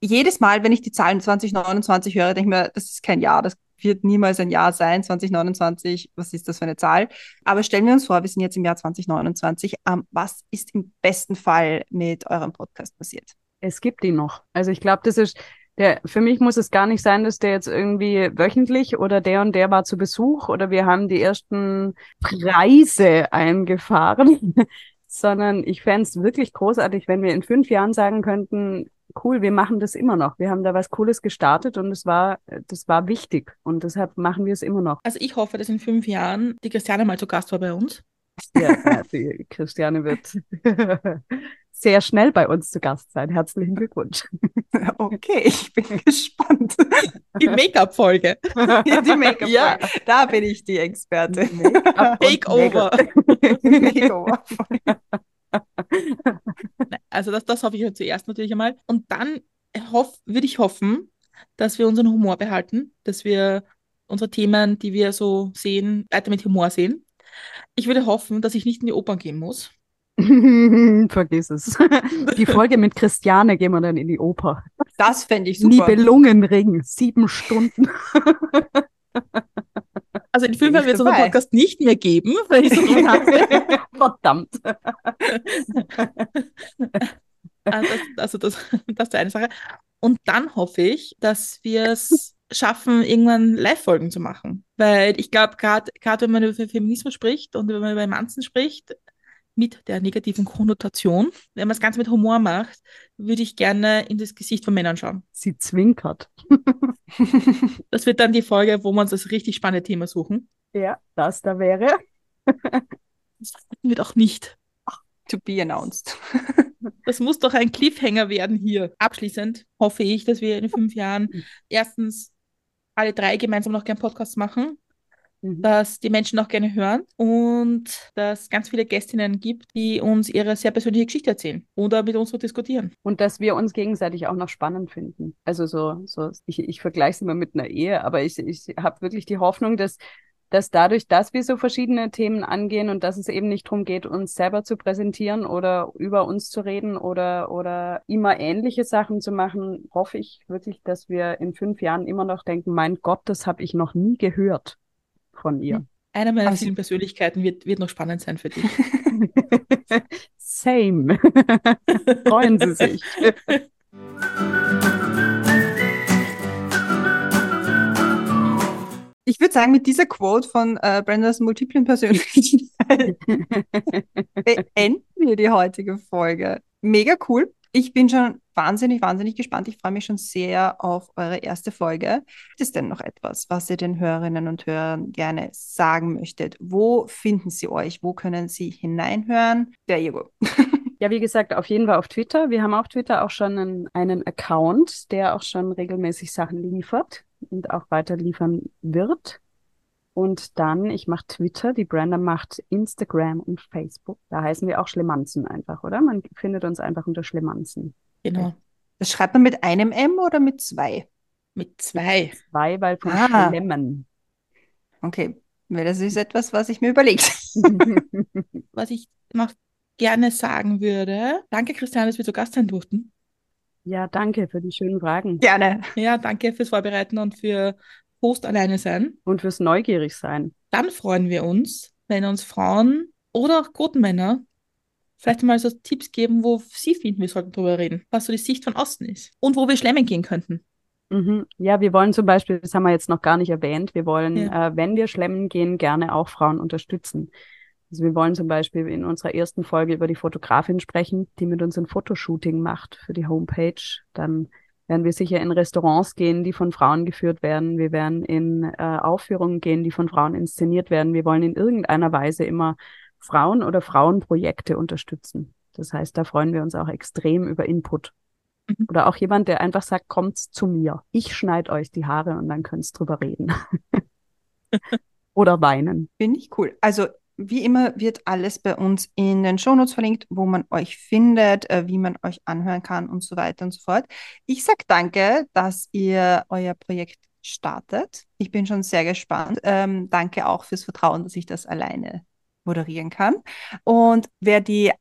jedes Mal, wenn ich die Zahlen 2029 höre, denke ich mir, das ist kein Jahr, das wird niemals ein Jahr sein, 2029, was ist das für eine Zahl? Aber stellen wir uns vor, wir sind jetzt im Jahr 2029. Ähm, was ist im besten Fall mit eurem Podcast passiert? Es gibt ihn noch. Also ich glaube, das ist der, für mich muss es gar nicht sein, dass der jetzt irgendwie wöchentlich oder der und der war zu Besuch oder wir haben die ersten Preise eingefahren, *laughs* sondern ich fände es wirklich großartig, wenn wir in fünf Jahren sagen könnten, cool, wir machen das immer noch. Wir haben da was Cooles gestartet und es war, das war wichtig und deshalb machen wir es immer noch. Also ich hoffe, dass in fünf Jahren die Christiane mal zu Gast war bei uns. Ja, die Christiane wird sehr schnell bei uns zu Gast sein. Herzlichen Glückwunsch. *laughs* Okay, ich bin *laughs* gespannt. Die Make-up-Folge. Ja, die Make-up-Folge. Ja. Da bin ich die Experte. *laughs* Makeover. Makeover. also das, das hoffe ich halt zuerst natürlich einmal. Und dann hoff, würde ich hoffen, dass wir unseren Humor behalten, dass wir unsere Themen, die wir so sehen, weiter mit Humor sehen. Ich würde hoffen, dass ich nicht in die Opern gehen muss. *laughs* Vergiss es. *laughs* Die Folge mit Christiane gehen wir dann in die Oper. Das fände ich super. Nibelungenring, sieben Stunden. *laughs* Also in fünf Jahren wird es unseren Podcast nicht mehr geben, weil ich so Verdammt. also, also das, das ist eine Sache. Und dann hoffe ich, dass wir es schaffen, irgendwann Live-Folgen zu machen. Weil ich glaube, gerade wenn man über Feminismus spricht und wenn man über Manzen spricht, mit der negativen Konnotation. Wenn man es ganz mit Humor macht, würde ich gerne in das Gesicht von Männern schauen. Sie zwinkert. *laughs* *laughs* das wird dann die Folge, wo wir uns das richtig spannende Thema suchen. Ja, das da wäre. das wird auch nicht. To be announced. *laughs* das muss doch ein Cliffhanger werden hier. Abschließend hoffe ich, dass wir in fünf Jahren mhm. erstens alle drei gemeinsam noch gern Podcasts machen Mhm. dass die Menschen auch gerne hören und dass es ganz viele Gästinnen gibt, die uns ihre sehr persönliche Geschichte erzählen oder mit uns so diskutieren. Und dass wir uns gegenseitig auch noch spannend finden. Also so, so ich, ich vergleiche es immer mit einer Ehe, aber ich, ich habe wirklich die Hoffnung, dass dass dadurch, dass wir so verschiedene Themen angehen und dass es eben nicht darum geht, uns selber zu präsentieren oder über uns zu reden oder, oder immer ähnliche Sachen zu machen, hoffe ich wirklich, dass wir in fünf Jahren immer noch denken, mein Gott, das habe ich noch nie gehört von ihr. Hm. Einer meiner also, vielen Persönlichkeiten wird, wird noch spannend sein für dich. *laughs* Same. *laughs* Freuen Sie sich. Ich würde sagen, mit dieser Quote von äh, Brendas multiplen Persönlichkeit *laughs* beenden wir die heutige Folge. Mega cool. Ich bin schon wahnsinnig, wahnsinnig gespannt. Ich freue mich schon sehr auf eure erste Folge. Gibt es denn noch etwas, was ihr den Hörerinnen und Hörern gerne sagen möchtet? Wo finden sie euch? Wo können sie hineinhören? Der Ego. *laughs* Ja, wie gesagt, auf jeden Fall auf Twitter. Wir haben auf Twitter auch schon einen, einen Account, der auch schon regelmäßig Sachen liefert und auch weiter liefern wird. Und dann, ich mache Twitter, die Brenda macht Instagram und Facebook. Da heißen wir auch Schlemanzen einfach, oder? Man findet uns einfach unter Schlemanzen. Genau. Das schreibt man mit einem M oder mit zwei? Mit zwei. Zwei, weil von ah. Schlemmen. Okay, weil das ist etwas, was ich mir überlegt. *laughs* was ich noch gerne sagen würde. Danke, Christian, dass wir zu Gast sein durften. Ja, danke für die schönen Fragen. Gerne. Ja, danke fürs Vorbereiten und für Host alleine sein. Und fürs neugierig sein. Dann freuen wir uns, wenn uns Frauen oder auch Quotenmänner vielleicht mal so Tipps geben, wo sie finden, wir sollten drüber reden, was so die Sicht von außen ist und wo wir schlemmen gehen könnten. Mhm. Ja, wir wollen zum Beispiel, das haben wir jetzt noch gar nicht erwähnt, wir wollen, ja. äh, wenn wir schlemmen gehen, gerne auch Frauen unterstützen. Also wir wollen zum Beispiel in unserer ersten Folge über die Fotografin sprechen, die mit uns ein Fotoshooting macht für die Homepage. Dann werden wir sicher in Restaurants gehen, die von Frauen geführt werden. Wir werden in äh, Aufführungen gehen, die von Frauen inszeniert werden. Wir wollen in irgendeiner Weise immer Frauen oder Frauenprojekte unterstützen. Das heißt, da freuen wir uns auch extrem über Input. Mhm. Oder auch jemand, der einfach sagt, kommt zu mir. Ich schneide euch die Haare und dann könnt ihr drüber reden. *laughs* Oder weinen. Finde ich cool. Also wie immer wird alles bei uns in den Shownotes verlinkt, wo man euch findet, äh, wie man euch anhören kann und so weiter und so fort. Ich sage danke, dass ihr euer Projekt startet. Ich bin schon sehr gespannt. Ähm, danke auch fürs Vertrauen, dass ich das alleine moderieren kann. Und wer die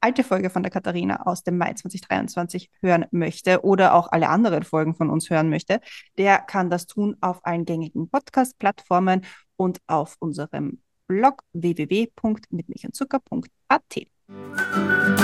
alte Folge von der Katharina aus dem Mai 2023 hören möchte oder auch alle anderen Folgen von uns hören möchte, der kann das tun auf allen gängigen Podcast-Plattformen und auf unserem Blog www.mitmilchandzucker.at.